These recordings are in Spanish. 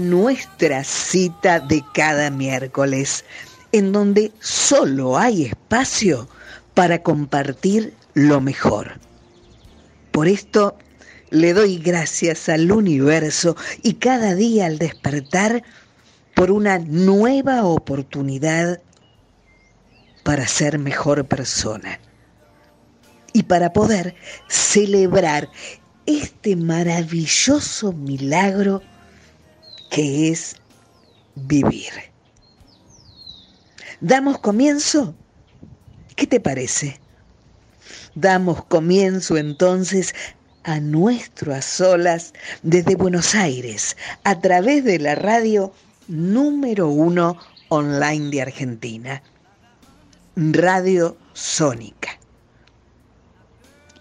nuestra cita de cada miércoles, en donde solo hay espacio para compartir lo mejor. Por esto le doy gracias al universo y cada día al despertar por una nueva oportunidad para ser mejor persona y para poder celebrar este maravilloso milagro que es vivir. ¿Damos comienzo? ¿Qué te parece? Damos comienzo entonces a nuestro a solas desde Buenos Aires a través de la radio número uno online de Argentina, Radio Sónica.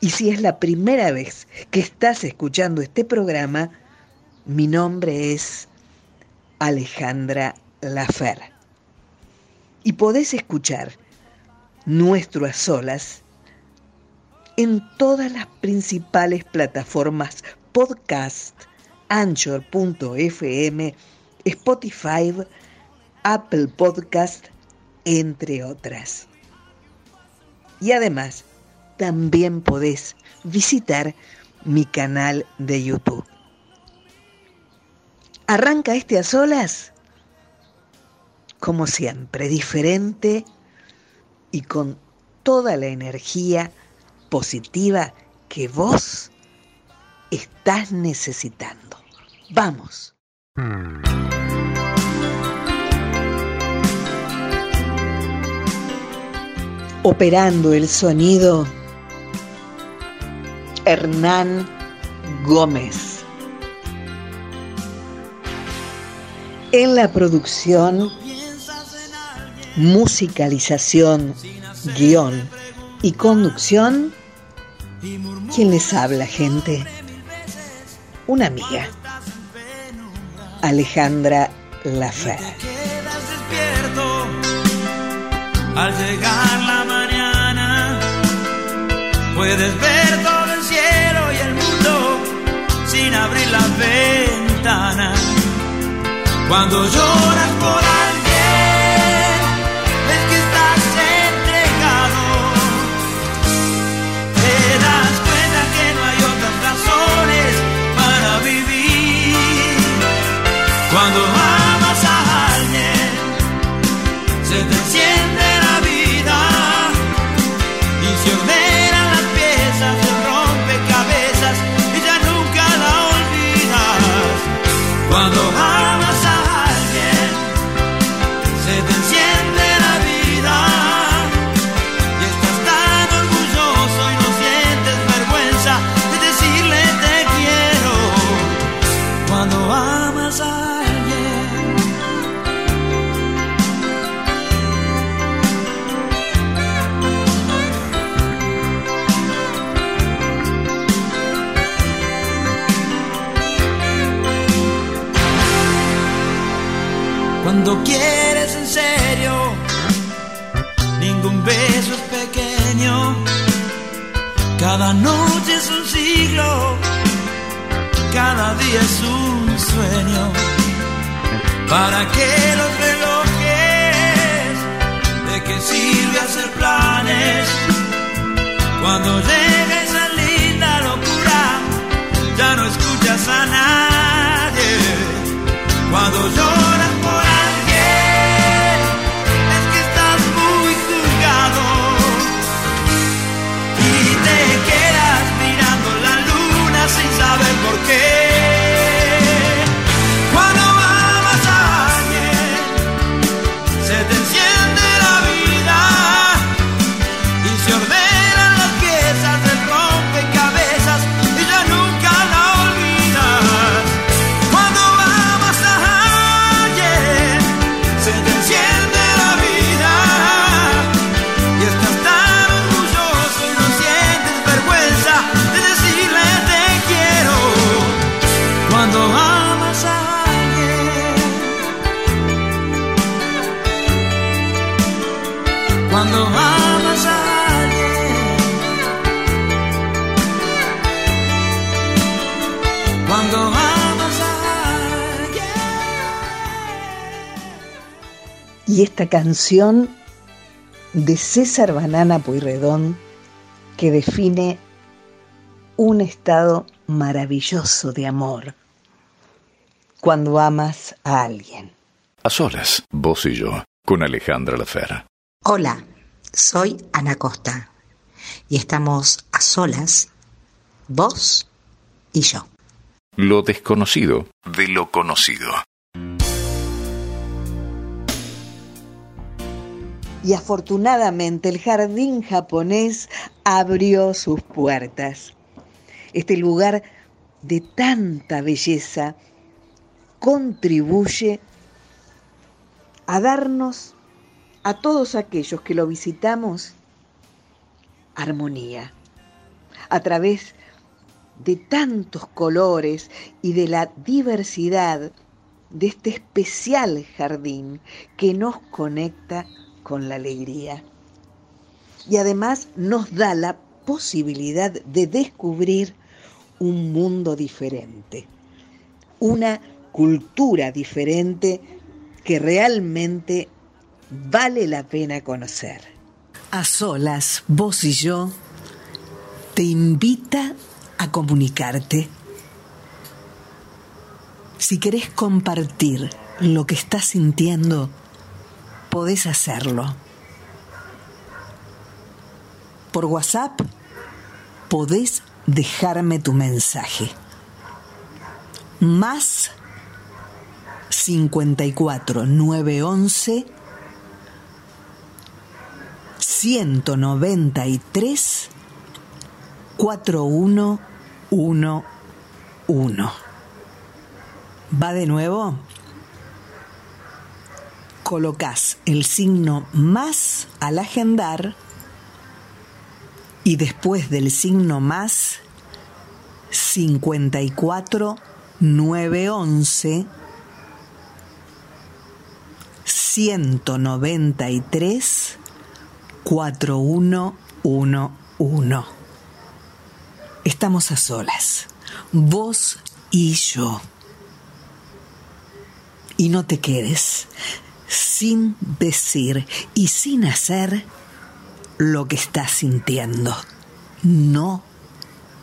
Y si es la primera vez que estás escuchando este programa, mi nombre es Alejandra Lafer. Y podés escuchar nuestro a solas en todas las principales plataformas podcast, anchor.fm, Spotify, Apple Podcast, entre otras. Y además, también podés visitar mi canal de YouTube. Arranca este a solas, como siempre, diferente y con toda la energía positiva que vos estás necesitando. Vamos. Operando el sonido Hernán Gómez. En la producción, musicalización, guion y conducción, ¿quién les habla, gente? Una amiga, Alejandra Lafer. Al llegar la mañana, puedes ver todo sin abrir la ventana. Cuando lloras por Y esta canción de César Banana Pueyrredón que define un estado maravilloso de amor cuando amas a alguien. A solas, vos y yo, con Alejandra Lafera. Hola, soy Ana Costa y estamos a solas, vos y yo. Lo desconocido de lo conocido. Y afortunadamente el jardín japonés abrió sus puertas. Este lugar de tanta belleza contribuye a darnos a todos aquellos que lo visitamos armonía a través de tantos colores y de la diversidad de este especial jardín que nos conecta con la alegría. Y además nos da la posibilidad de descubrir un mundo diferente, una cultura diferente que realmente vale la pena conocer. A solas, vos y yo, te invita a comunicarte. Si querés compartir lo que estás sintiendo, podés hacerlo. Por WhatsApp podés dejarme tu mensaje. Más 54 911 193 4111. ¿Va de nuevo? Colocas el signo más al agendar y después del signo más 54 911 193 4111. Estamos a solas, vos y yo. Y no te quedes sin decir y sin hacer lo que estás sintiendo. No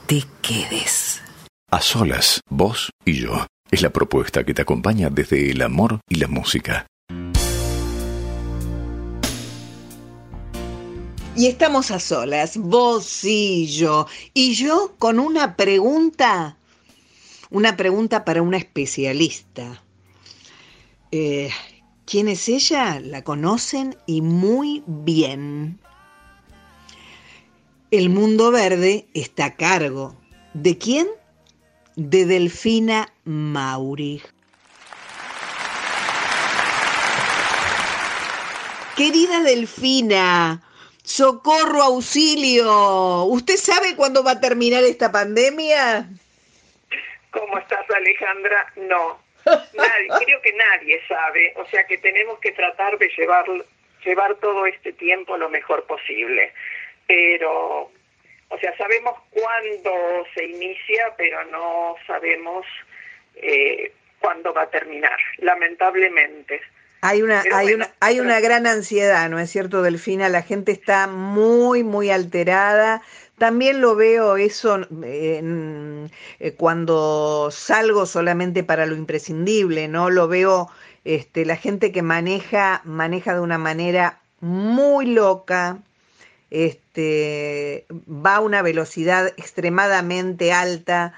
te quedes. A solas, vos y yo. Es la propuesta que te acompaña desde el amor y la música. Y estamos a solas, vos y yo. Y yo con una pregunta, una pregunta para una especialista. Eh, ¿Quién es ella? La conocen y muy bien. El mundo verde está a cargo. ¿De quién? De Delfina Mauri. Querida Delfina, socorro, auxilio. ¿Usted sabe cuándo va a terminar esta pandemia? ¿Cómo estás, Alejandra? No. Nadie, creo que nadie sabe. O sea que tenemos que tratar de llevar, llevar todo este tiempo lo mejor posible. Pero, o sea, sabemos cuándo se inicia, pero no sabemos eh, cuándo va a terminar, lamentablemente. Hay una, hay, una, hay una gran ansiedad, ¿no es cierto, Delfina? La gente está muy, muy alterada. También lo veo eso eh, cuando salgo solamente para lo imprescindible, ¿no? Lo veo, este, la gente que maneja, maneja de una manera muy loca, este, va a una velocidad extremadamente alta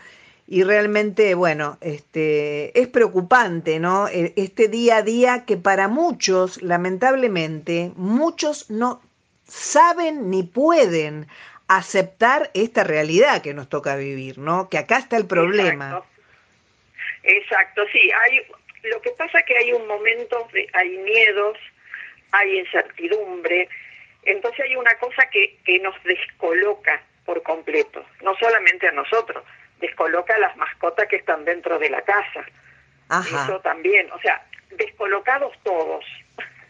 y realmente, bueno, este, es preocupante, ¿no? E, este día a día que para muchos, lamentablemente, muchos no saben ni pueden aceptar esta realidad que nos toca vivir, ¿no? Que acá está el problema. Exacto, Exacto sí, hay, lo que pasa es que hay un momento, de, hay miedos, hay incertidumbre, entonces hay una cosa que, que nos descoloca por completo, no solamente a nosotros, descoloca a las mascotas que están dentro de la casa. Ajá. Eso también, o sea, descolocados todos.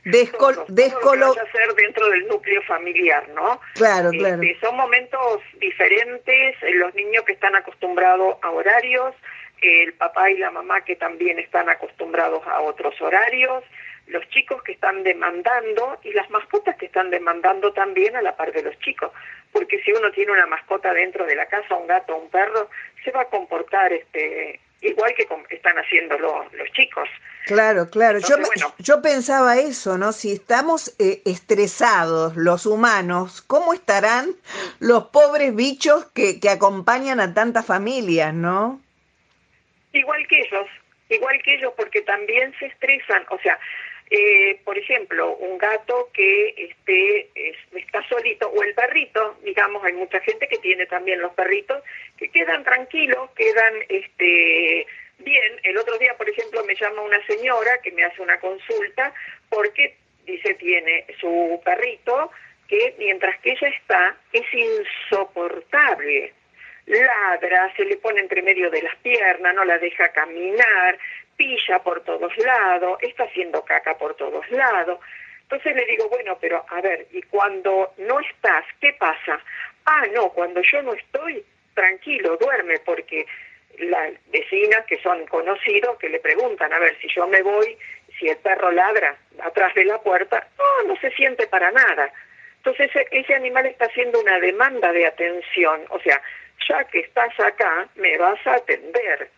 Descol descolo hacer dentro del núcleo familiar, ¿no? Claro, claro. Este, son momentos diferentes, eh, los niños que están acostumbrados a horarios, el papá y la mamá que también están acostumbrados a otros horarios, los chicos que están demandando y las mascotas que están demandando también a la par de los chicos. Porque si uno tiene una mascota dentro de la casa, un gato, un perro, se va a comportar este igual que están haciendo los chicos. Claro, claro. yo, yo pensaba eso, ¿no? Si estamos eh, estresados los humanos, ¿cómo estarán los pobres bichos que, que acompañan a tantas familias, no? Igual que ellos, igual que ellos, porque también se estresan. O sea, eh, por ejemplo, un gato que esté, está solito, o el perrito, digamos, hay mucha gente que tiene también los perritos, que quedan tranquilos, quedan este, bien. El otro día, por ejemplo, me llama una señora que me hace una consulta porque, dice, tiene su perrito que mientras que ella está es insoportable ladra, se le pone entre medio de las piernas, no la deja caminar, pilla por todos lados, está haciendo caca por todos lados. Entonces le digo, bueno, pero a ver, ¿y cuando no estás, qué pasa? Ah, no, cuando yo no estoy, tranquilo, duerme, porque las vecinas que son conocidos que le preguntan, a ver, si yo me voy, si el perro ladra atrás de la puerta, no, no se siente para nada. Entonces ese, ese animal está haciendo una demanda de atención, o sea, ya que estás acá, me vas a atender.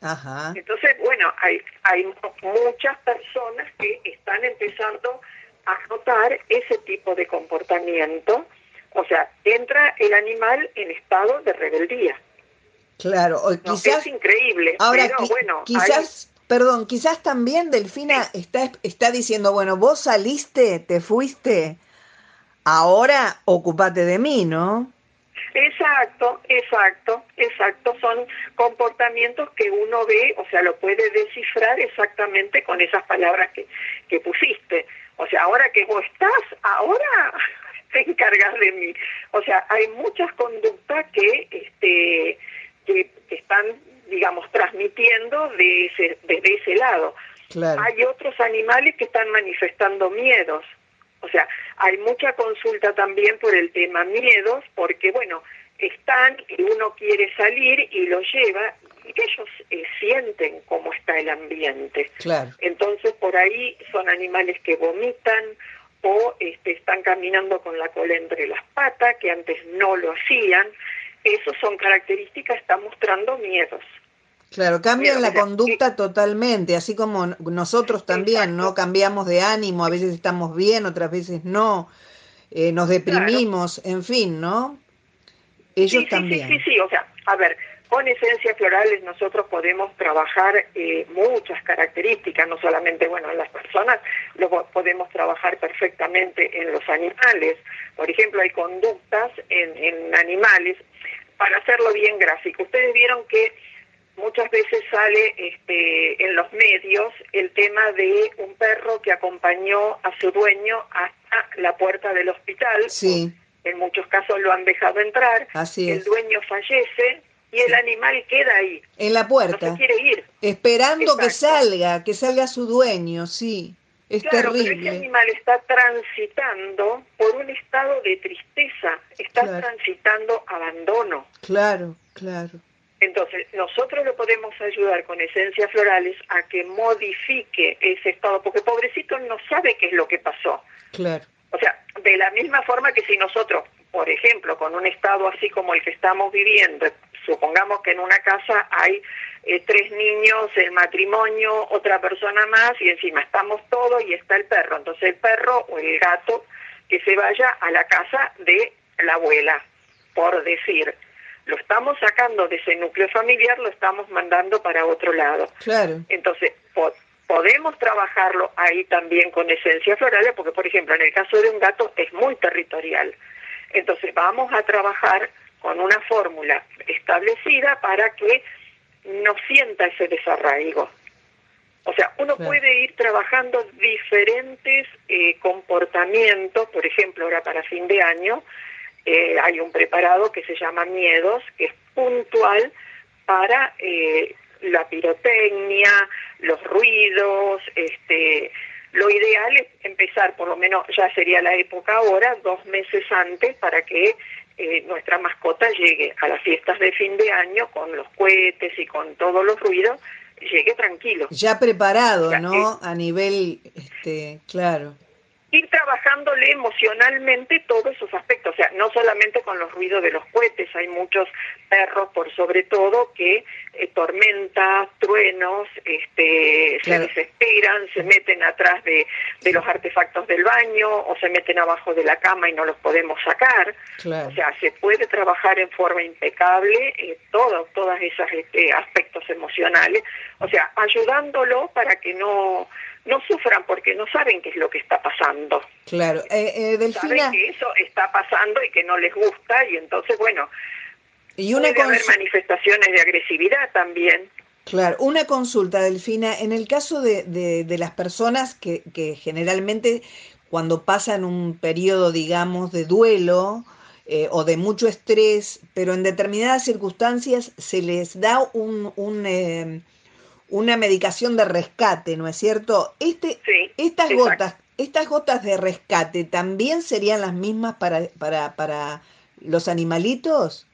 Ajá. Entonces, bueno, hay, hay muchas personas que están empezando a notar ese tipo de comportamiento. O sea, entra el animal en estado de rebeldía. Claro, o quizás... es increíble. Ahora, pero, bueno, quizás... Perdón, quizás también Delfina está, está diciendo, bueno, vos saliste, te fuiste, ahora ocupate de mí, ¿no? Exacto, exacto, exacto. Son comportamientos que uno ve, o sea, lo puede descifrar exactamente con esas palabras que, que pusiste. O sea, ahora que vos estás, ahora te encargas de mí. O sea, hay muchas conductas que, este, que están, digamos, transmitiendo de ese, desde ese lado. Hay otros animales que están manifestando miedos. O sea, hay mucha consulta también por el tema miedos, porque bueno, están y uno quiere salir y lo lleva y ellos eh, sienten cómo está el ambiente. Claro. Entonces por ahí son animales que vomitan o este, están caminando con la cola entre las patas, que antes no lo hacían. Esas son características, están mostrando miedos. Claro, cambian la conducta totalmente, así como nosotros también, ¿no? Cambiamos de ánimo, a veces estamos bien, otras veces no, eh, nos deprimimos, en fin, ¿no? Ellos también. Sí, sí, sí, o sea, a ver, con esencias florales nosotros podemos trabajar eh, muchas características, no solamente, bueno, en las personas, lo podemos trabajar perfectamente en los animales. Por ejemplo, hay conductas en, en animales, para hacerlo bien gráfico. Ustedes vieron que muchas veces sale este, en los medios el tema de un perro que acompañó a su dueño hasta la puerta del hospital. Sí. En muchos casos lo han dejado entrar. Así El dueño fallece y el animal queda ahí. En la puerta. No quiere ir. Esperando que salga, que salga su dueño, sí. Es terrible. Pero ese animal está transitando por un estado de tristeza, está transitando abandono. Claro, claro. Entonces, nosotros lo podemos ayudar con esencias florales a que modifique ese estado, porque pobrecito no sabe qué es lo que pasó. Claro. O sea, de la misma forma que si nosotros, por ejemplo, con un estado así como el que estamos viviendo, supongamos que en una casa hay eh, tres niños, el matrimonio, otra persona más, y encima estamos todos y está el perro. Entonces el perro o el gato que se vaya a la casa de la abuela, por decir lo estamos sacando de ese núcleo familiar, lo estamos mandando para otro lado. Claro. Entonces, podemos trabajarlo ahí también con esencias florales, porque, por ejemplo, en el caso de un gato es muy territorial. Entonces, vamos a trabajar con una fórmula establecida para que no sienta ese desarraigo. O sea, uno puede ir trabajando diferentes eh, comportamientos, por ejemplo, ahora para fin de año, eh, hay un preparado que se llama Miedos, que es puntual para eh, la pirotecnia, los ruidos, este, lo ideal es empezar, por lo menos ya sería la época ahora, dos meses antes para que eh, nuestra mascota llegue a las fiestas de fin de año con los cohetes y con todos los ruidos llegue tranquilo. Ya preparado, ¿no? A nivel, este, claro. Ir trabajándole emocionalmente todos esos aspectos, o sea, no solamente con los ruidos de los cohetes, hay muchos perros, por sobre todo, que eh, tormentas, truenos, este, Claro. se desesperan, se meten atrás de, de los artefactos del baño o se meten abajo de la cama y no los podemos sacar. Claro. O sea, se puede trabajar en forma impecable eh, todo, todos esos este, aspectos emocionales, o sea, ayudándolo para que no, no sufran porque no saben qué es lo que está pasando. Claro. Eh, eh, Delfina, Saben que eso está pasando y que no les gusta y entonces, bueno, y una puede haber manifestaciones de agresividad también. Claro, una consulta, Delfina. En el caso de, de, de las personas que, que generalmente cuando pasan un periodo, digamos, de duelo eh, o de mucho estrés, pero en determinadas circunstancias se les da un, un, eh, una medicación de rescate, ¿no es cierto? Este, Sí, estas exacto. gotas, estas gotas de rescate también serían las mismas para, para, para los animalitos.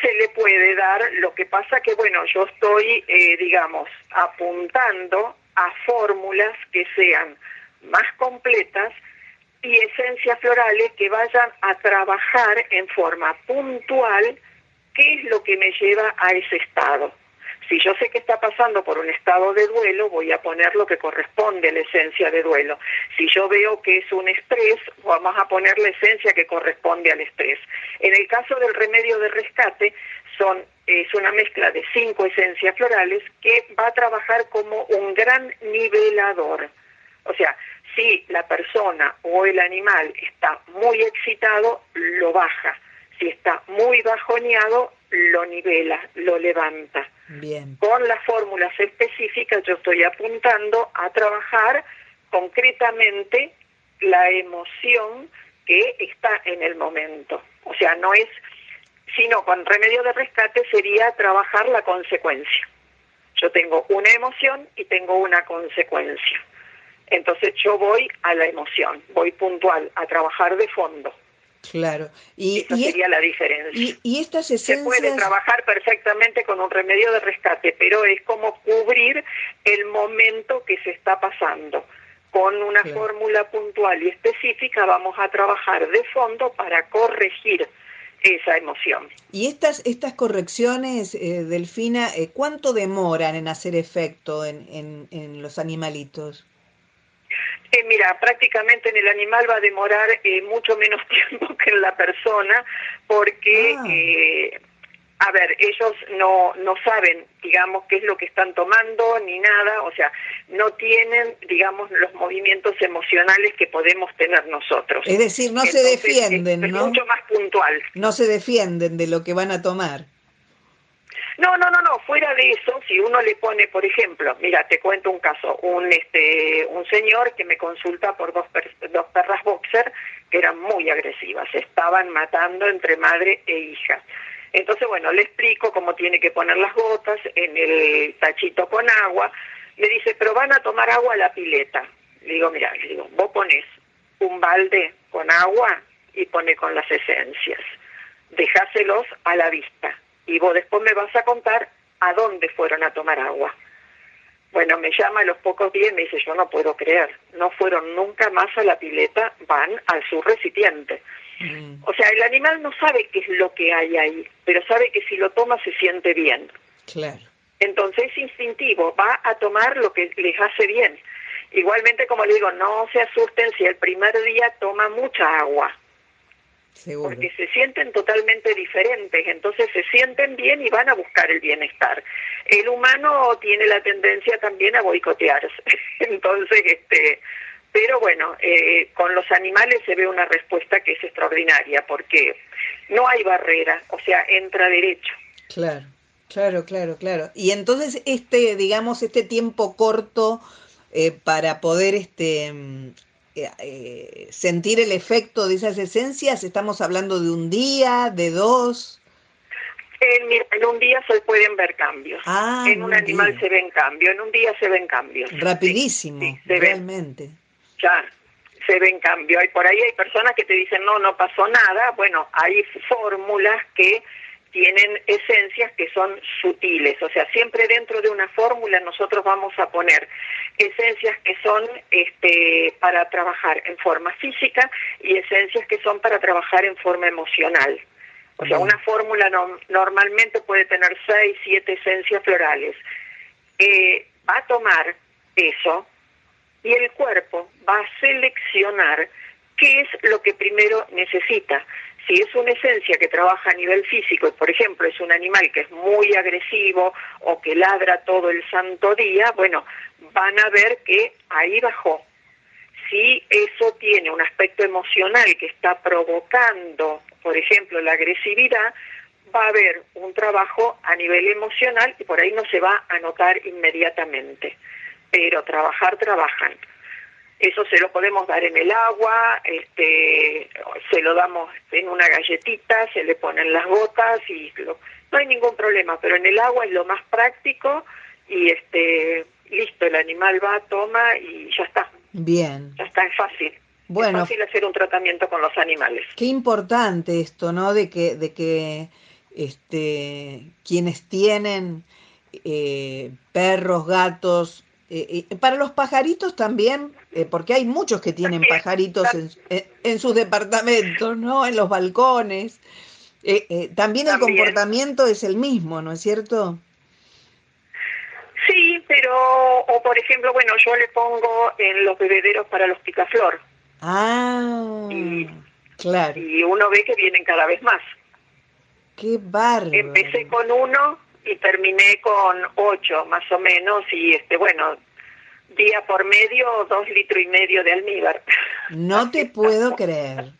se le puede dar, lo que pasa que, bueno, yo estoy, eh, digamos, apuntando a fórmulas que sean más completas y esencias florales que vayan a trabajar en forma puntual qué es lo que me lleva a ese estado. Si yo sé que está pasando por un estado de duelo, voy a poner lo que corresponde a la esencia de duelo. Si yo veo que es un estrés, vamos a poner la esencia que corresponde al estrés. En el caso del remedio de rescate, es una mezcla de cinco esencias florales que va a trabajar como un gran nivelador. O sea, si la persona o el animal está muy excitado, lo baja. Si está muy bajoneado, lo nivela, lo levanta Bien. con las fórmulas específicas yo estoy apuntando a trabajar concretamente la emoción que está en el momento. O sea, no es, sino con remedio de rescate sería trabajar la consecuencia. Yo tengo una emoción y tengo una consecuencia. Entonces yo voy a la emoción, voy puntual, a trabajar de fondo. Claro. Y, Esa sería la diferencia. y, y estas Se puede trabajar perfectamente con un remedio de rescate, pero es como cubrir el momento que se está pasando. Con una Claro. fórmula puntual y específica vamos a trabajar de fondo para corregir esa emoción. y estas, estas correcciones, eh, Delfina, eh, ¿cuánto demoran en hacer efecto en, en, en los animalitos? Eh, mira, prácticamente en el animal va a demorar eh, mucho menos tiempo que en la persona porque, Ah. eh, a ver, ellos no, no saben, digamos, qué es lo que están tomando ni nada, o sea, no tienen, digamos, los movimientos emocionales que podemos tener nosotros. Es decir, no se defienden, es, es ¿no? mucho más puntual. No se defienden de lo que van a tomar. No, no, no, no, fuera de eso, si uno le pone, por ejemplo, mira, te cuento un caso, un este un señor que me consulta por dos per- dos perras boxer que eran muy agresivas, estaban matando entre madre e hija. Entonces, bueno, le explico cómo tiene que poner las gotas en el tachito con agua. Me dice, pero van a tomar agua a la pileta. Le digo, mira, le digo, vos pones un balde con agua y pone con las esencias. Dejáselos a la vista. Y vos después me vas a contar a dónde fueron a tomar agua. Bueno, me llama a los pocos días y me dice, yo no puedo creer, no fueron nunca más a la pileta, van al su recipiente. Mm, O sea, el animal no sabe qué es lo que hay ahí, pero sabe que si lo toma se siente bien. claro. Entonces es instintivo, va a tomar lo que les hace bien. Igualmente, como le digo, no se asusten si el primer día toma mucha agua, Seguro. porque se sienten totalmente diferentes, entonces se sienten bien y van a buscar el bienestar. El humano tiene la tendencia también a boicotearse, entonces, este, pero bueno, eh, con los animales se ve una respuesta que es extraordinaria, porque no hay barrera, o sea, entra derecho. Claro, claro, claro, claro. Y entonces este, digamos, este tiempo corto eh, para poder este eh, eh, sentir el efecto de esas esencias, estamos hablando de un día, de dos. En, un día se pueden ver cambios. Ah, en un animal se ven cambios, en un día se ven cambios. Rapidísimo, Sí, sí, se ven. realmente. Ya, se ven cambios. Y por ahí hay personas que te dicen, no, no pasó nada. Bueno, hay fórmulas que tienen esencias que son sutiles, o sea, siempre dentro de una fórmula nosotros vamos a poner esencias que son este, para trabajar en forma física y esencias que son para trabajar en forma emocional. O sea, una fórmula normalmente puede tener seis, siete esencias florales. Eh, va a tomar eso y el cuerpo va a seleccionar qué es lo que primero necesita si es una esencia que trabaja a nivel físico y, por ejemplo, es un animal que es muy agresivo o que ladra todo el santo día, bueno, van a ver que ahí bajó. Si eso tiene un aspecto emocional que está provocando, por ejemplo, la agresividad, va a haber un trabajo a nivel emocional y por ahí no se va a notar inmediatamente. Pero trabajar, trabajan. Eso se lo podemos dar en el agua, este, se lo damos en una galletita, se le ponen las gotas y no hay ningún problema, pero en el agua es lo más práctico y este, listo, el animal va, toma y ya está. Bien. Ya está, es fácil. Bueno, es fácil hacer un tratamiento con los animales. Qué importante esto, ¿no? De que, de que este, quienes tienen eh, perros, gatos, eh, eh, para los pajaritos también, eh, porque hay muchos que tienen pajaritos en, sus departamentos, ¿no? En los balcones. también el comportamiento es el mismo, ¿no es cierto? Sí, pero, o por ejemplo, bueno, yo le pongo en los bebederos para los picaflor. Ah, claro. Y uno ve que vienen cada vez más. Qué bárbaro. Empecé con uno y terminé con ocho más o menos y este bueno día por medio dos litros y medio de almíbar. No te puedo creer.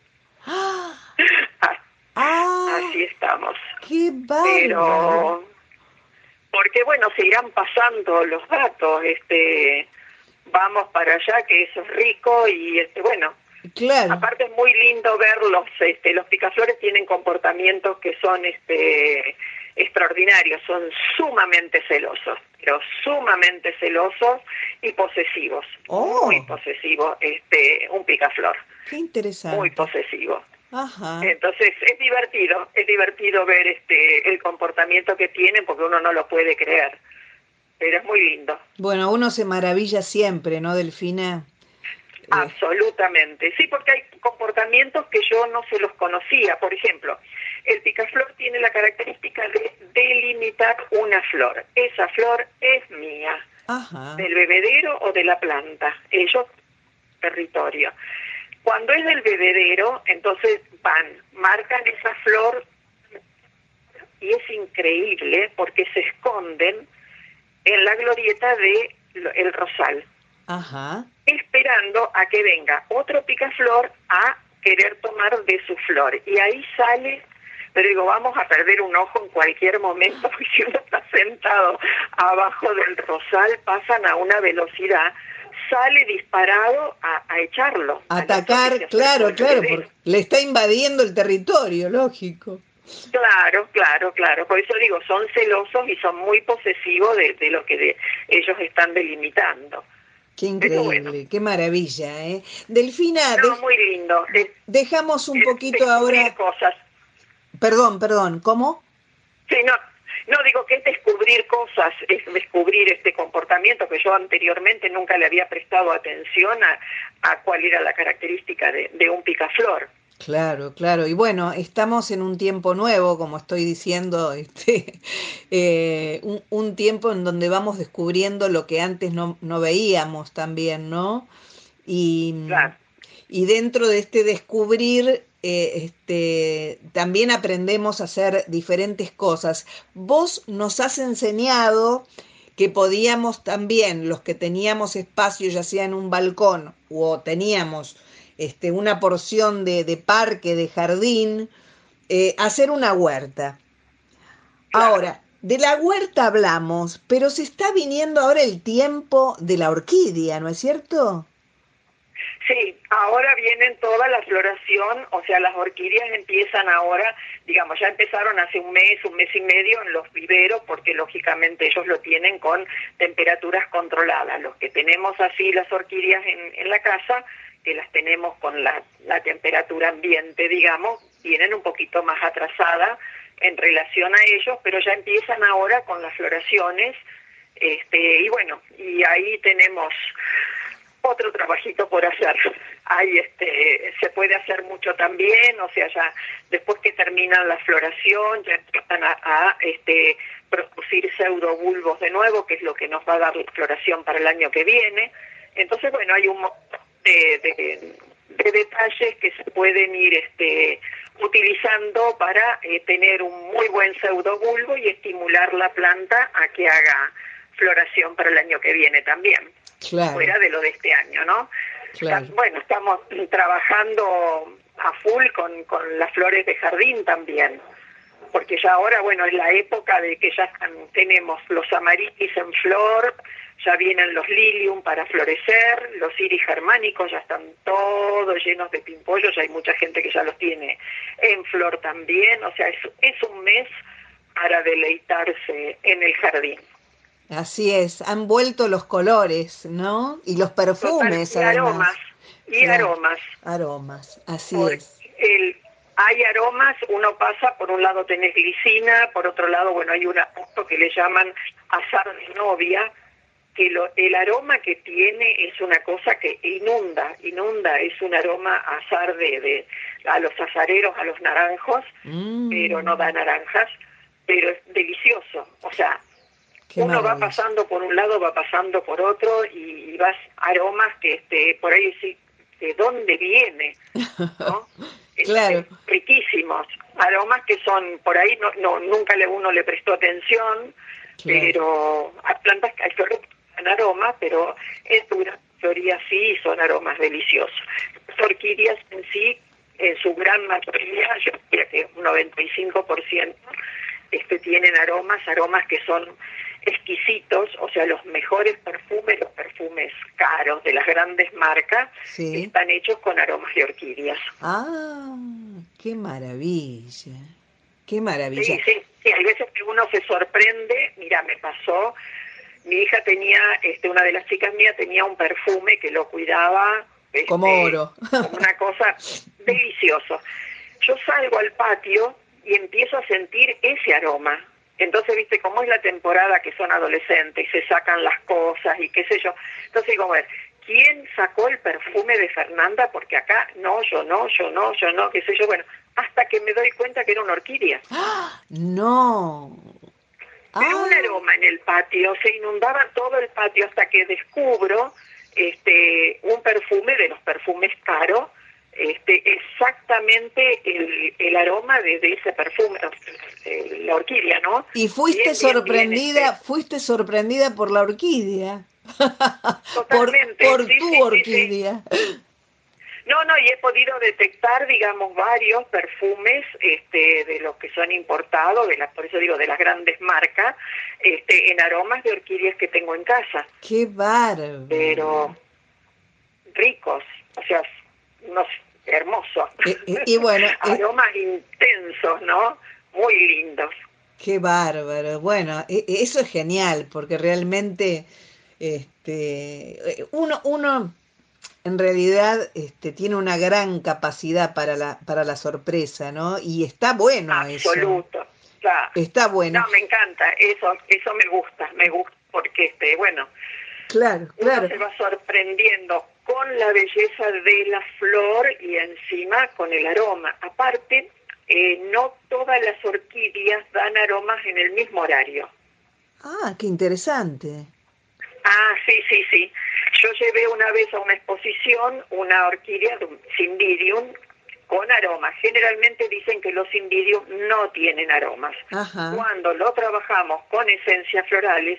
Ah, así estamos. qué pero porque bueno se irán pasando los datos este vamos para allá que eso es rico y este bueno Claro. Aparte es muy lindo verlos, este, los picaflores tienen comportamientos que son este extraordinarios, son sumamente celosos, pero sumamente celosos y posesivos. Oh. Muy posesivo, este, un picaflor. Qué interesante. Muy posesivo. Ajá. Entonces es divertido, es divertido ver este el comportamiento que tienen porque uno no lo puede creer. Pero es muy lindo. Bueno, uno se maravilla siempre, ¿no, Delfina? Absolutamente, sí, porque hay comportamientos que yo no se los conocía. Por ejemplo, el picaflor tiene la característica de delimitar una flor. Esa flor es mía, del bebedero o de la planta. Ellos, territorio. Cuando es del bebedero, entonces van, marcan esa flor y es increíble porque se esconden en la glorieta de el rosal. Ajá esperando a que venga otro picaflor a querer tomar de su flor. Y ahí sale, pero digo, vamos a perder un ojo en cualquier momento, porque si uno está sentado abajo del rosal, pasan a una velocidad, sale disparado a, echarlo. Atacar, claro, claro, porque le está invadiendo el territorio, lógico. Claro, claro, claro. Por eso digo, son celosos y son muy posesivos de, lo que ellos están delimitando. Qué increíble, qué maravilla, ¿eh? Delfina, muy lindo. dejamos un poquito ahora. cosas. Perdón, perdón, ¿cómo? Sí, no, no digo que es descubrir cosas, es descubrir este comportamiento que yo anteriormente nunca le había prestado atención a, a cuál era la característica de, de un picaflor. Claro, claro. Y bueno, estamos en un tiempo nuevo, como estoy diciendo, este, eh, un, tiempo en donde vamos descubriendo lo que antes no, no veíamos también, ¿no? Y, y dentro de este descubrir, eh, este, también aprendemos a hacer diferentes cosas. Vos nos has enseñado que podíamos también, los que teníamos espacio, ya sea en un balcón o teníamos este, una porción de, de parque, de jardín, eh, hacer una huerta. Ahora, de la huerta hablamos, pero se está viniendo ahora el tiempo de la orquídea, ¿no es cierto? Sí, ahora vienen toda la floración, o sea, las orquídeas empiezan ahora, digamos, ya empezaron hace un mes, un mes y medio en los viveros, porque lógicamente ellos lo tienen con temperaturas controladas. Los que tenemos así las orquídeas en, en la casa, que las tenemos con la, temperatura ambiente, digamos, vienen un poquito más atrasadas en relación a ellos, pero ya empiezan ahora con las floraciones, este, y bueno, y ahí tenemos otro trabajito por hacer. Ahí este, se puede hacer mucho también, o sea, ya después que termina la floración, ya empiezan a, este, producir pseudobulbos de nuevo, que es lo que nos va a dar la floración para el año que viene. Entonces, bueno, hay un de, de, de detalles que se pueden ir este, utilizando para eh, tener un muy buen pseudobulbo y estimular la planta a que haga floración para el año que viene también, Claro. fuera de lo de este año, ¿no? Claro. Bueno, estamos trabajando a full con, con las flores de jardín también, porque ya ahora, bueno, es la época de que ya están- tenemos los amarilis en flor, ya vienen los lilium para florecer, los iris germánicos ya están todos llenos de pimpollos, ya hay mucha gente que ya los tiene en flor también, o sea, es, es un mes para deleitarse en el jardín. Así es, han vuelto los colores, ¿no? Y los perfumes, Total, y además. aromas, y Claro. aromas. Aromas, así es. el- hay aromas, uno pasa, por un lado tenés glicina, por otro lado, bueno, hay un aspecto que le llaman azar de novia, que lo- el aroma que tiene es una cosa que inunda, inunda, es un aroma a azar de, de a los azareros, a los naranjos, Mm, pero no da naranjas, pero es delicioso, o sea, qué uno va pasando por un lado, va pasando por otro y, y vas aromas que este, por ahí sí, ¿de dónde viene? ¿no? Este, Claro. riquísimos, aromas que son, por ahí no, no nunca le, uno le prestó atención, Claro. pero hay plantas que aroma, pero en su gran mayoría sí son aromas deliciosos. Las orquídeas en sí, en su gran mayoría, yo diría que un 95% este, tienen aromas, aromas que son exquisitos, o sea, los mejores perfumes, los perfumes caros de las grandes marcas, Sí. están hechos con aromas de orquídeas. Ah, qué maravilla. Qué maravilla. Sí, sí, sí, hay veces que uno se sorprende, mira, me pasó, mi hija tenía, este, una de las chicas mías tenía un perfume que lo cuidaba este, Como oro. como una cosa delicioso. Yo salgo al patio y empiezo a sentir ese aroma. Entonces, viste, como es la temporada que son adolescentes y se sacan las cosas y qué sé yo. Entonces digo, a ver, ¿quién sacó el perfume de Fernanda? Porque acá no, yo no, yo no, yo no, qué sé yo. Bueno, hasta que me doy cuenta que era una orquídea. No. Pero Ah, un aroma en el patio, se inundaba todo el patio hasta que descubro este un perfume de los perfumes caros, este exactamente el, el aroma de, de ese perfume, la orquídea, ¿no? y fuiste Bien, bien, bien, sorprendida, este, fuiste sorprendida por la orquídea. Totalmente, por sí, tu sí, sí. No, no, y he podido detectar, digamos, varios perfumes este, de los que son importados, de las, por eso digo, de las grandes marcas, este, en aromas de orquídeas que tengo en casa. Qué bárbaro. pero ricos, o sea, unos hermosos. Y bueno, eh, aromas intensos, ¿no? Muy lindos. Qué bárbaro. Bueno, e- e- eso es genial, porque realmente este, uno, uno en realidad este, tiene una gran capacidad para la, para la sorpresa, ¿no? Y está bueno eso. Absoluto. Claro. Está bueno. No, me encanta, eso, eso me gusta, me gusta porque este, bueno, Claro, uno claro. se va sorprendiendo con la belleza de la flor y encima con el aroma. Aparte, eh, no todas las orquídeas dan aromas en el mismo horario. Ah, qué interesante. Ah, sí, sí, sí. Yo llevé una vez a una exposición una orquídea de un cymbidium con aromas. Generalmente dicen que los cymbidium no tienen aromas. Ajá. Cuando lo trabajamos con esencias florales,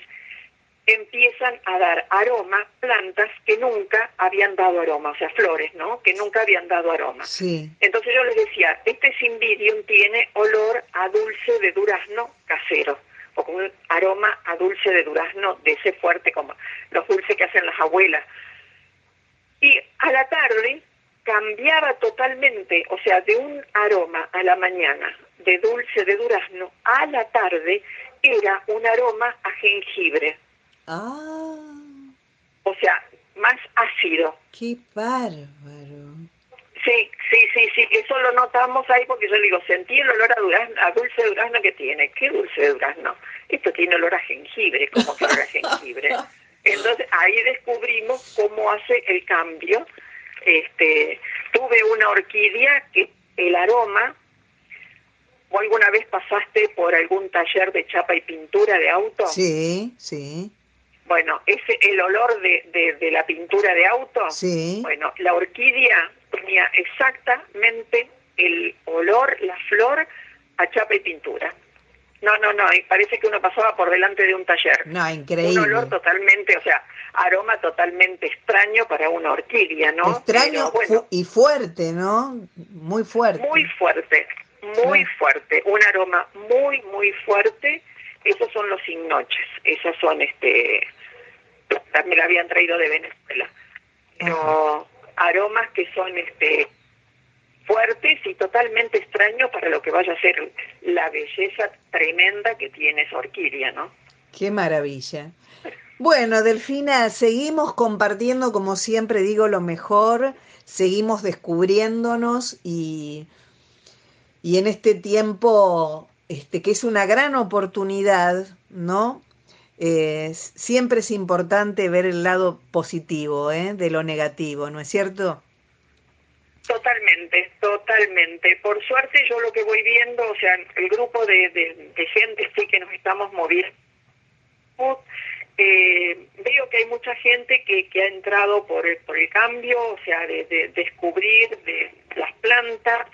empiezan a dar aroma plantas que nunca habían dado aroma, o sea, flores, ¿no? Que nunca habían dado aroma. Sí. Entonces yo les decía, este cymbidium tiene olor a dulce de durazno casero, o con un aroma a dulce de durazno de ese fuerte como los dulces que hacen las abuelas. Y a la tarde cambiaba totalmente, o sea, de un aroma a la mañana de dulce de durazno, a la tarde era un aroma a jengibre, Ah, o sea, más ácido. qué bárbaro. Sí, sí, sí, sí, eso lo notamos ahí porque yo le digo, sentí el olor a, durazno, a dulce durazno que tiene. ¿Qué dulce durazno? Esto tiene olor a jengibre, como que olor jengibre. Entonces ahí descubrimos cómo hace el cambio. Este, tuve una orquídea que el aroma, ¿o alguna vez pasaste por algún taller de chapa y pintura de auto? Sí, sí. Bueno, ese el olor de, de, la pintura de auto. Sí. Bueno, la orquídea tenía exactamente el olor, la flor a chapa y pintura. No, no, no, y parece que uno pasaba por delante de un taller. No, increíble. Un olor totalmente, o sea, aroma totalmente extraño para una orquídea, ¿no? Extraño y fuerte, ¿no? Muy fuerte. Muy fuerte, muy fuerte. Un aroma muy, muy fuerte. Esos son los innoches. Esas son, este, me la habían traído de Venezuela. Pero aromas que son, este, fuertes y totalmente extraños para lo que vaya a ser la belleza tremenda que tiene esa orquídea, ¿no? Qué maravilla. Bueno, Delfina, seguimos compartiendo, como siempre digo, lo mejor, seguimos descubriéndonos y, y en este tiempo, este, que es una gran oportunidad, ¿no? Eh, siempre es importante ver el lado positivo ¿eh? de lo negativo, ¿no es cierto? Totalmente, totalmente. Por suerte yo lo que voy viendo, o sea, el grupo de, de, gente sí que nos estamos moviendo, eh, veo que hay mucha gente que, que ha entrado por el, por el cambio, o sea, de, descubrir de las plantas,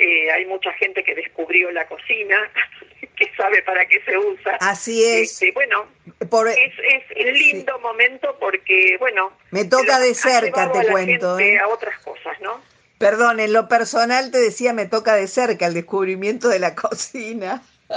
eh, hay mucha gente que descubrió la cocina, que sabe para qué se usa. Así es. Este, bueno, es, es lindo momento porque, bueno... Me toca de cerca, te cuento. ¿eh? A otras cosas, ¿no? Perdón, en lo personal te decía, me toca de cerca el descubrimiento de la cocina.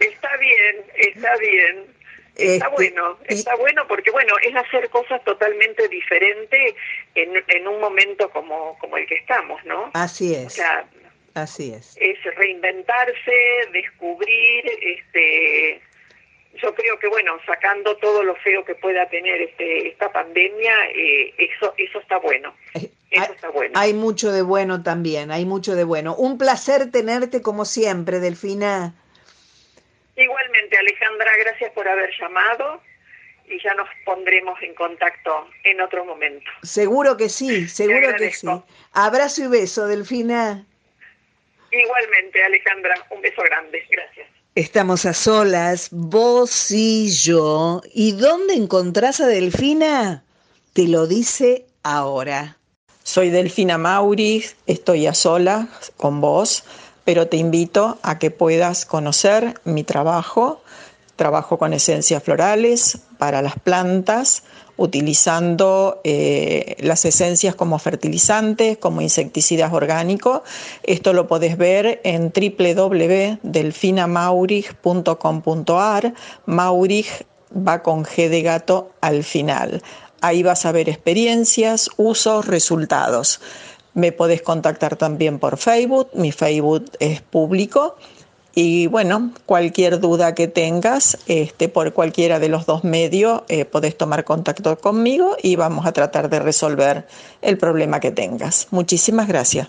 está bien, está bien. Está este, bueno, está bueno porque bueno, es hacer cosas totalmente diferentes en, en un momento como, como el que estamos, ¿no? Así es. O sea, así es. Es reinventarse, descubrir, este, yo creo que bueno, sacando todo lo feo que pueda tener este, esta pandemia, eh, eso, eso está bueno. Eh, eso hay, está bueno. Hay mucho de bueno también, hay mucho de bueno. Un placer tenerte como siempre, Delfina. Igualmente, Alejandra, gracias por haber llamado y ya nos pondremos en contacto en otro momento. Seguro que sí, seguro que sí. Abrazo y beso, Delfina. Igualmente, Alejandra, un beso grande. Gracias. Estamos a solas, vos y yo. ¿Y dónde encontrás a Delfina? Te lo dice ahora. Soy Delfina Mauri, estoy a solas con vos, pero te invito a que puedas conocer mi trabajo. Trabajo con esencias florales para las plantas, utilizando eh, las esencias como fertilizantes, como insecticidas orgánicos. Esto lo podés ver en www.delfinamaurich.com.ar. Maurich va con G de gato al final. Ahí vas a ver experiencias, usos, resultados. Me podés contactar también por Facebook, mi Facebook es público y bueno, cualquier duda que tengas este, por cualquiera de los dos medios, eh, podés tomar contacto conmigo y vamos a tratar de resolver el problema que tengas. Muchísimas gracias.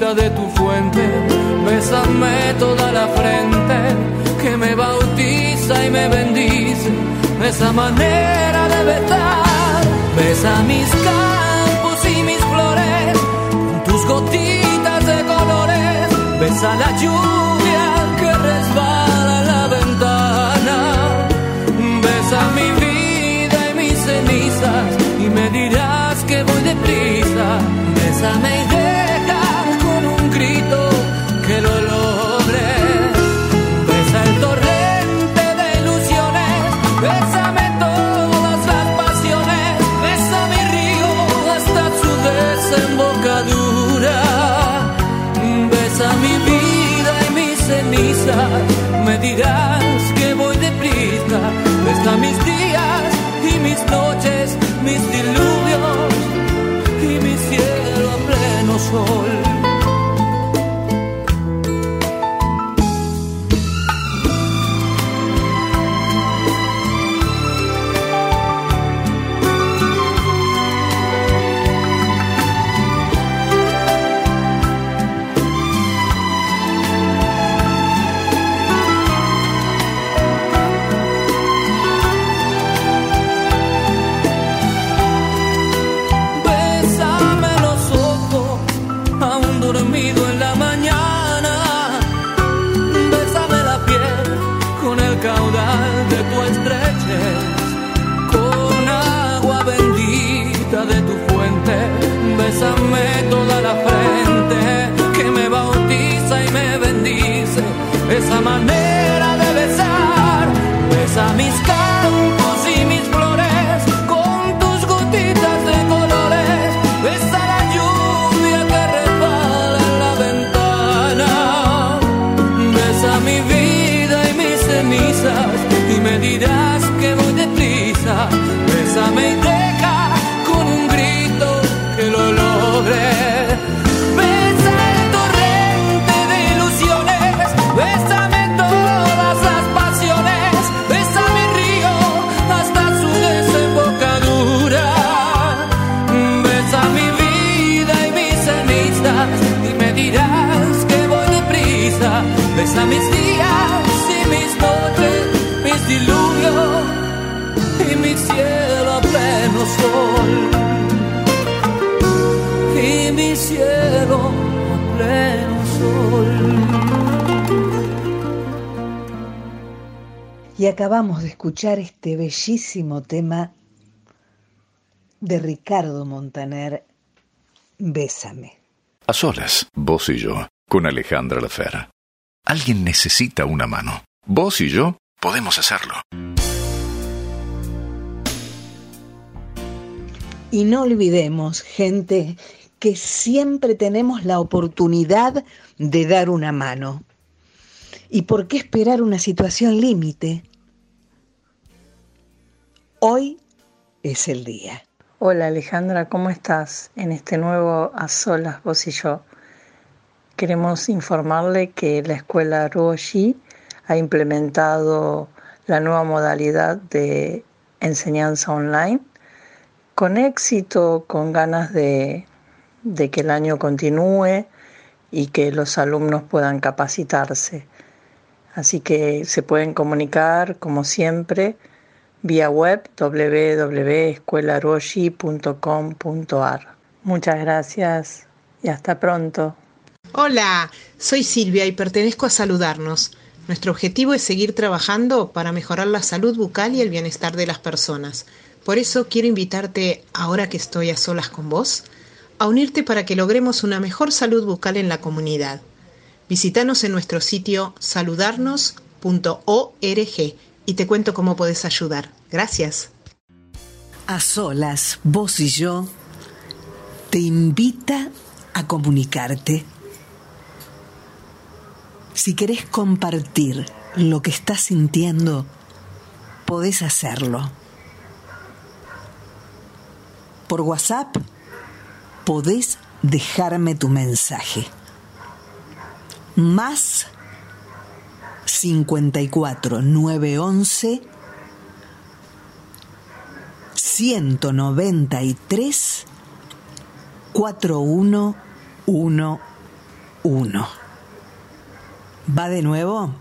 de tu fuente, bésame toda la frente, que me bautiza y me bendice, esa manera de besar, besa mis campos y mis flores, con tus gotitas de colores, besa la lluvia que resbala la ventana, besa mi vida y mis cenizas, y me dirás que voy deprisa, bésame Me dirás que voy deprisa. Besa mis días sol. Y mi cielo a pleno sol. Y acabamos de escuchar este bellísimo tema de Ricardo Montaner, Bésame. A solas, vos y yo, con Alejandra Lafera. Alguien necesita una mano. Vos y yo podemos hacerlo. Y no olvidemos, gente, que siempre tenemos la oportunidad de dar una mano. ¿Y por qué esperar una situación límite? Hoy es el día. Hola Alejandra, ¿cómo estás? En este nuevo A Solas, vos y yo. Queremos informarle que la escuela Ruoshi ha implementado la nueva modalidad de enseñanza online con éxito, con ganas de, que el año continúe y que los alumnos puedan capacitarse. Así que se pueden comunicar, como siempre, vía web www.escuelaroshi.com.ar. Muchas gracias y hasta pronto. Hola, soy Silvia y pertenezco a Saludarnos. Nuestro objetivo es seguir trabajando para mejorar la salud bucal y el bienestar de las personas. Por eso quiero invitarte, ahora que estoy a solas con vos, a unirte para que logremos una mejor salud bucal en la comunidad. Visítanos en nuestro sitio saludarnos.org y te cuento cómo puedes ayudar. Gracias. A solas, vos y yo, te invita a comunicarte. Si querés compartir lo que estás sintiendo, podés hacerlo. Por WhatsApp podés dejarme tu mensaje. Más 54 911 193 4111. ¿Va de nuevo?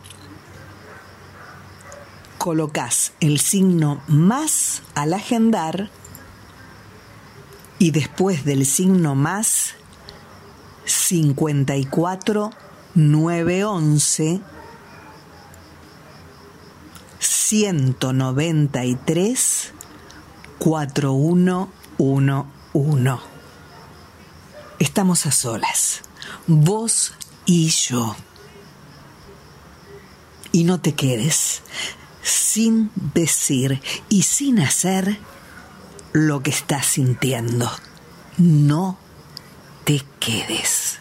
Colocás el signo más al agendar y después del signo más 54 911 193 4111. Estamos a solas, vos y yo. Y no te quedes sin decir y sin hacer lo que estás sintiendo. No te quedes.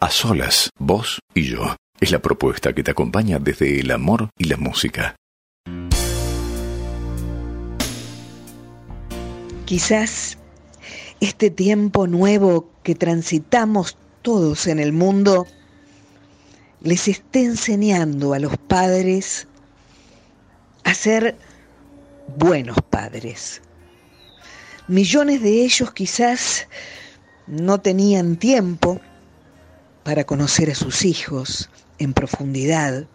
A solas, vos y yo. Es la propuesta que te acompaña desde el amor y la música. Quizás este tiempo nuevo que transitamos todos en el mundo les esté enseñando a los padres a ser buenos padres. Millones de ellos quizás no tenían tiempo para conocer a sus hijos en profundidad.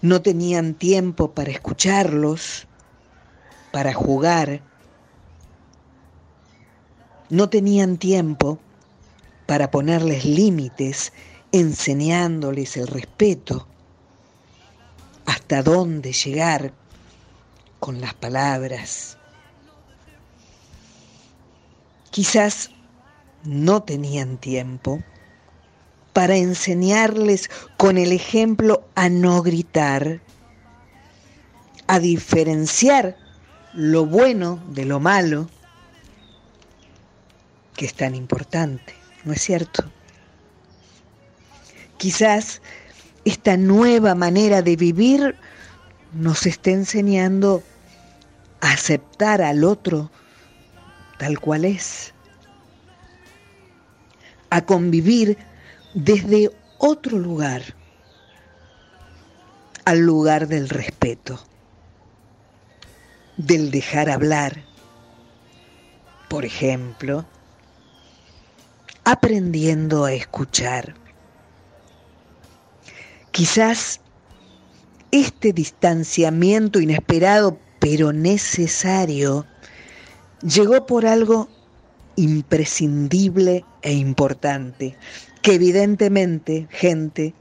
No tenían tiempo para escucharlos, para jugar. No tenían tiempo para ponerles límites, enseñándoles el respeto, hasta dónde llegar con las palabras. Quizás no tenían tiempo para enseñarles con el ejemplo a no gritar, a diferenciar lo bueno de lo malo, que es tan importante, ¿no es cierto? Quizás esta nueva manera de vivir nos esté enseñando a aceptar al otro tal cual es, a convivir desde otro lugar, al lugar del respeto del dejar hablar. Por ejemplo, aprendiendo a escuchar. Quizás este distanciamiento inesperado pero necesario llegó por algo imprescindible e importante, que evidentemente, gente,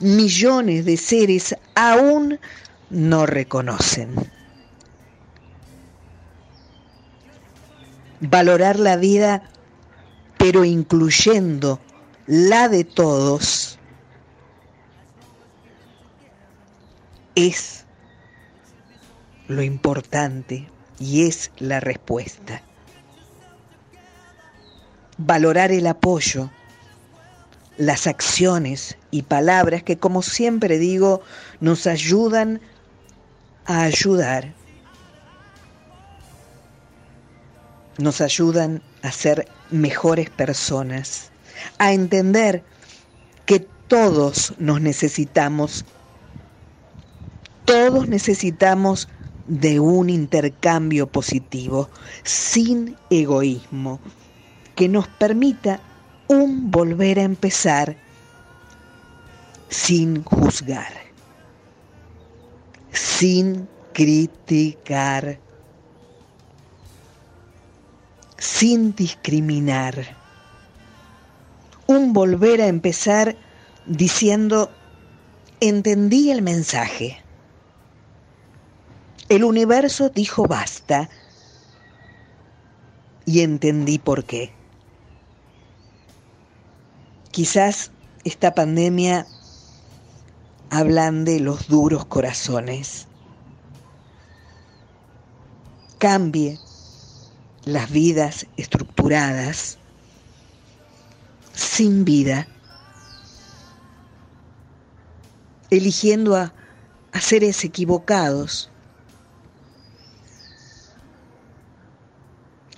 millones de seres aún no reconocen. valorar la vida, pero incluyendo la de todos, es lo importante y es la respuesta. Valorar el apoyo, las acciones y palabras que, como siempre digo, nos ayudan a ayudar nos ayudan a ser mejores personas, a entender que todos nos necesitamos, todos necesitamos de un intercambio positivo, sin egoísmo, que nos permita un volver a empezar sin juzgar, sin criticar sin discriminar. Un volver a empezar diciendo, entendí el mensaje. El universo dijo basta y entendí por qué. Quizás esta pandemia de los duros corazones. Cambie las vidas estructuradas sin vida, eligiendo a, a seres equivocados,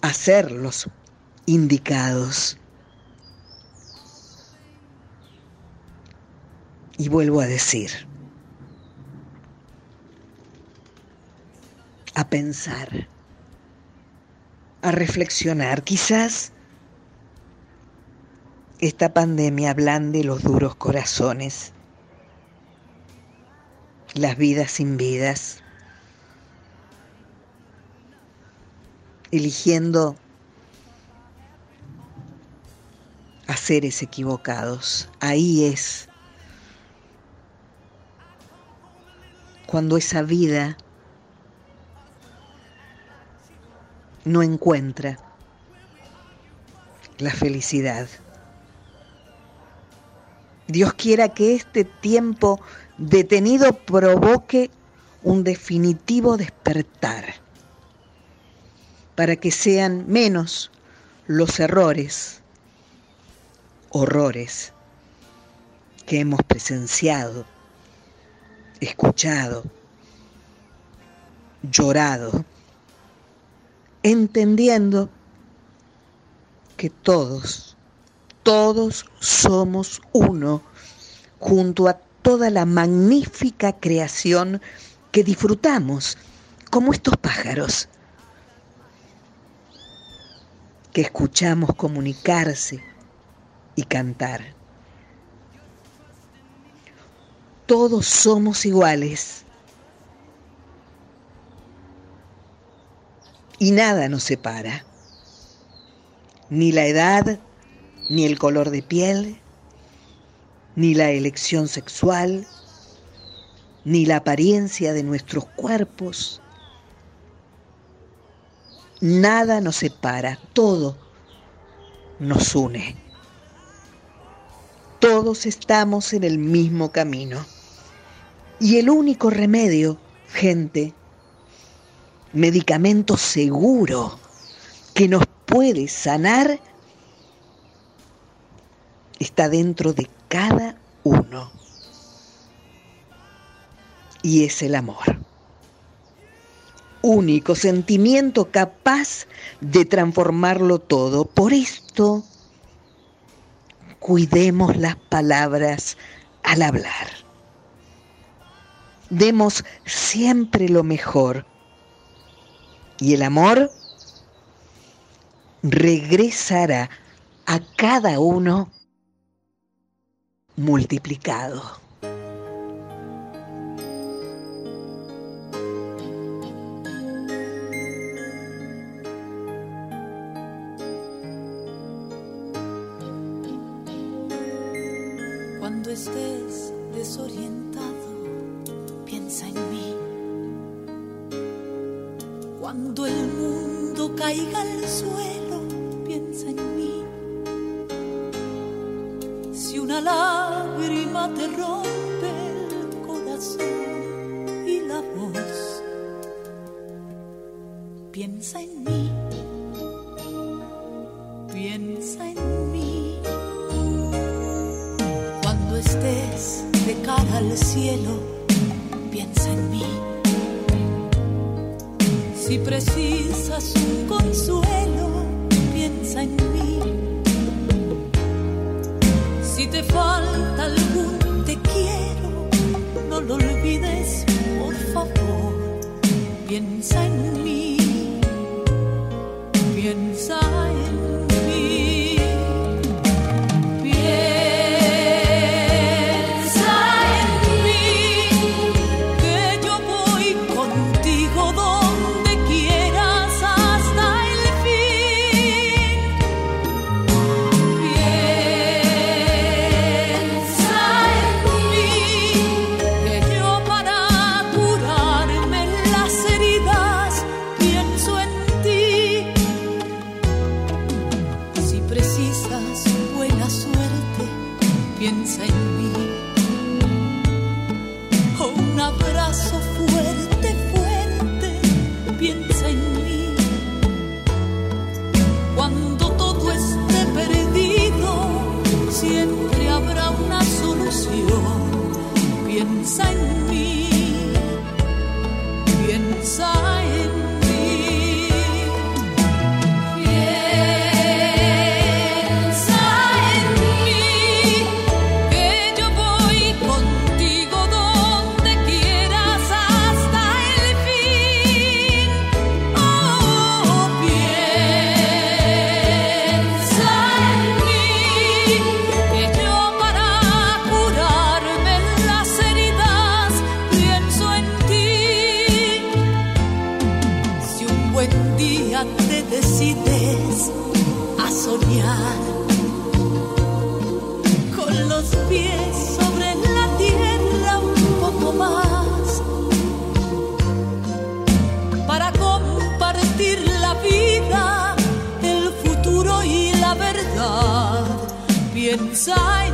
a ser los indicados. Y vuelvo a decir, a pensar a reflexionar. Quizás esta pandemia ablande los duros corazones, las vidas sin vidas, eligiendo seres equivocados. Ahí es cuando esa vida no encuentra la felicidad. Dios quiera que este tiempo detenido provoque un definitivo despertar, para que sean menos los errores, horrores que hemos presenciado, escuchado, llorado, entendiendo que todos, todos somos uno junto a toda la magnífica creación que disfrutamos, como estos pájaros, que escuchamos comunicarse y cantar. Todos somos iguales y nada nos separa, ni la edad, ni el color de piel, ni la elección sexual, ni la apariencia de nuestros cuerpos. Nada nos separa, todo nos une. Todos estamos en el mismo camino. Y el único remedio, gente, medicamento seguro que nos puede sanar, está dentro de cada uno. Y es el amor. Único sentimiento capaz de transformarlo todo. Por esto, cuidemos las palabras al hablar. Demos siempre lo mejor. Y el amor regresará a cada uno multiplicado. Soñar los pies sobre la tierra un poco más para compartir la vida, el futuro y la verdad. Piensa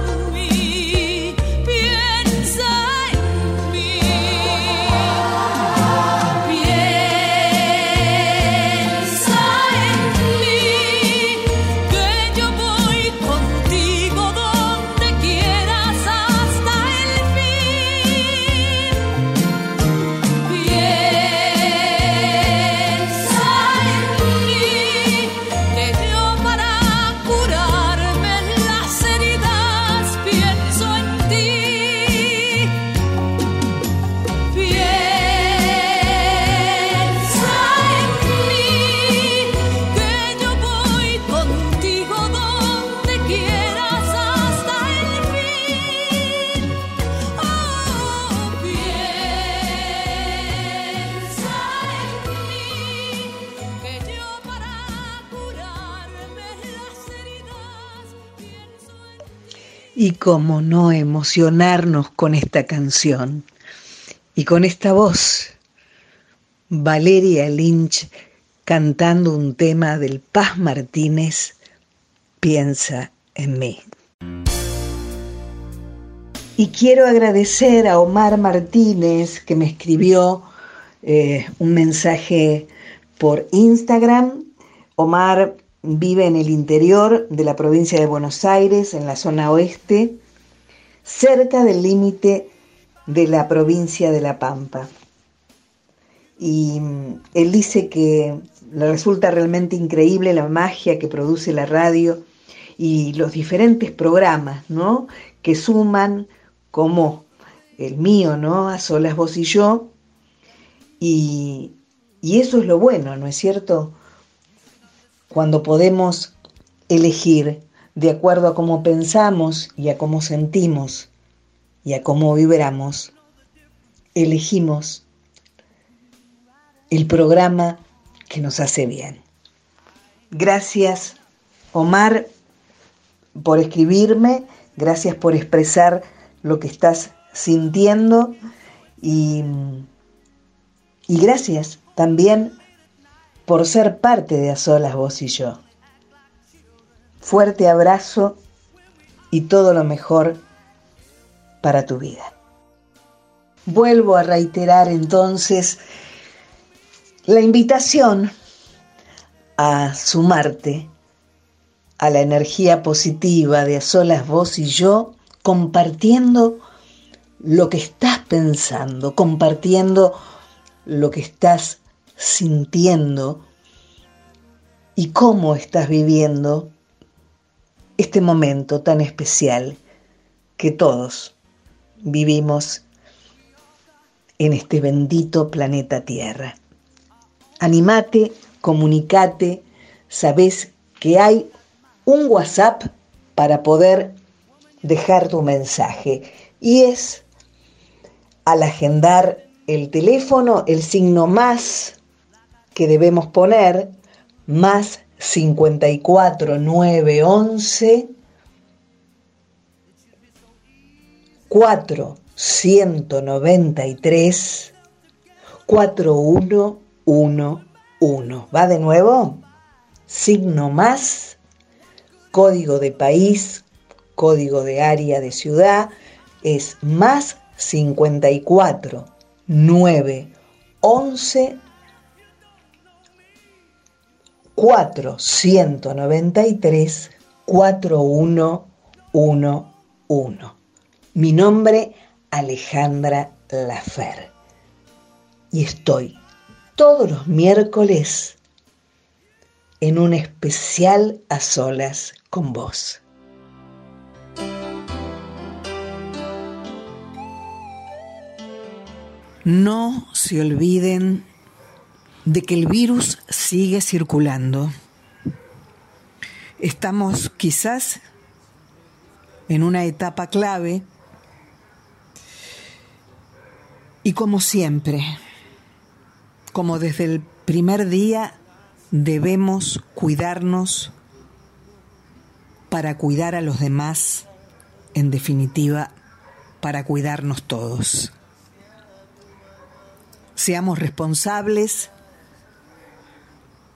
Y cómo no emocionarnos con esta canción y con esta voz. Valeria Lynch cantando un tema del Paz Martínez, Piensa en mí. Y quiero agradecer a Omar Martínez que me escribió eh, un mensaje por Instagram. Omar vive en el interior de la provincia de Buenos Aires, en la zona oeste, cerca del límite de la provincia de La Pampa. Y mm, él dice que le resulta realmente increíble la magia que produce la radio y los diferentes programas, ¿no? Que suman como el mío, ¿no? A solas vos y yo. Y, y eso es lo bueno, ¿no es cierto? Cuando podemos elegir de acuerdo a cómo pensamos y a cómo sentimos y a cómo vibramos, elegimos el programa que nos hace bien. Gracias, Omar, por escribirme, gracias por expresar lo que estás sintiendo y, y gracias también por ser parte de A Solas Vos y yo. Fuerte abrazo y todo lo mejor para tu vida. Vuelvo a reiterar entonces la invitación a sumarte a la energía positiva de a solas vos y yo, compartiendo lo que estás pensando, compartiendo lo que estás sintiendo y cómo estás viviendo este momento tan especial que todos vivimos en este bendito planeta Tierra. Animate, comunicate, sabes que hay un WhatsApp para poder dejar tu mensaje y es al agendar el teléfono el signo más que debemos poner más 54 911 4 193 4111. ¿Va de nuevo? Signo más, código de país, código de área de ciudad, es más 54 9 11 4 193 4111. Mi nombre Alejandra Lafer. Y estoy todos los miércoles en un especial a solas con vos. No se olviden de que el virus sigue circulando. Estamos quizás en una etapa clave y como siempre, como desde el primer día, debemos cuidarnos para cuidar a los demás en definitiva, para cuidarnos todos. Seamos responsables,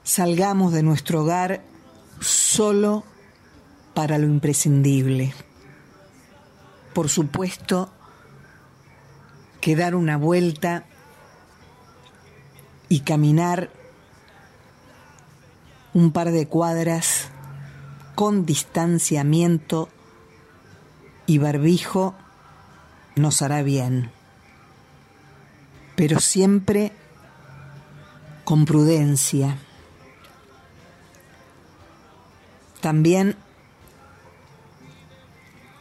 salgamos de nuestro hogar solo para lo imprescindible. Por supuesto que dar una vuelta y caminar un par de cuadras con distanciamiento y barbijo nos hará bien, pero siempre con prudencia. También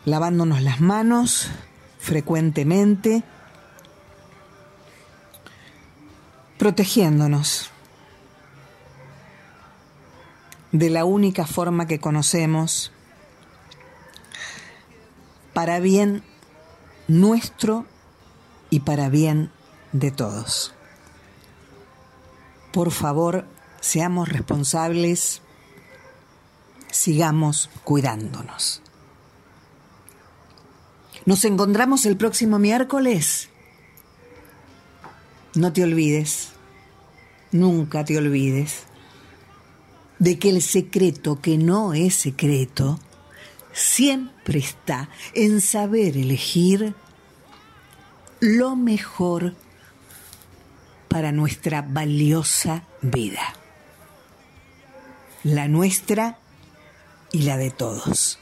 lavándonos las manos frecuentemente, protegiéndonos de la única forma que conocemos para bien nuestro y para bien de todos. Por favor, seamos responsables, sigamos cuidándonos. Nos encontramos el próximo miércoles. No te olvides, nunca te olvides, de que el secreto que no es secreto siempre está en saber elegir lo mejor para nuestra valiosa vida, la nuestra y la de todos.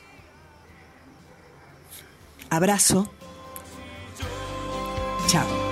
Abrazo. Chao.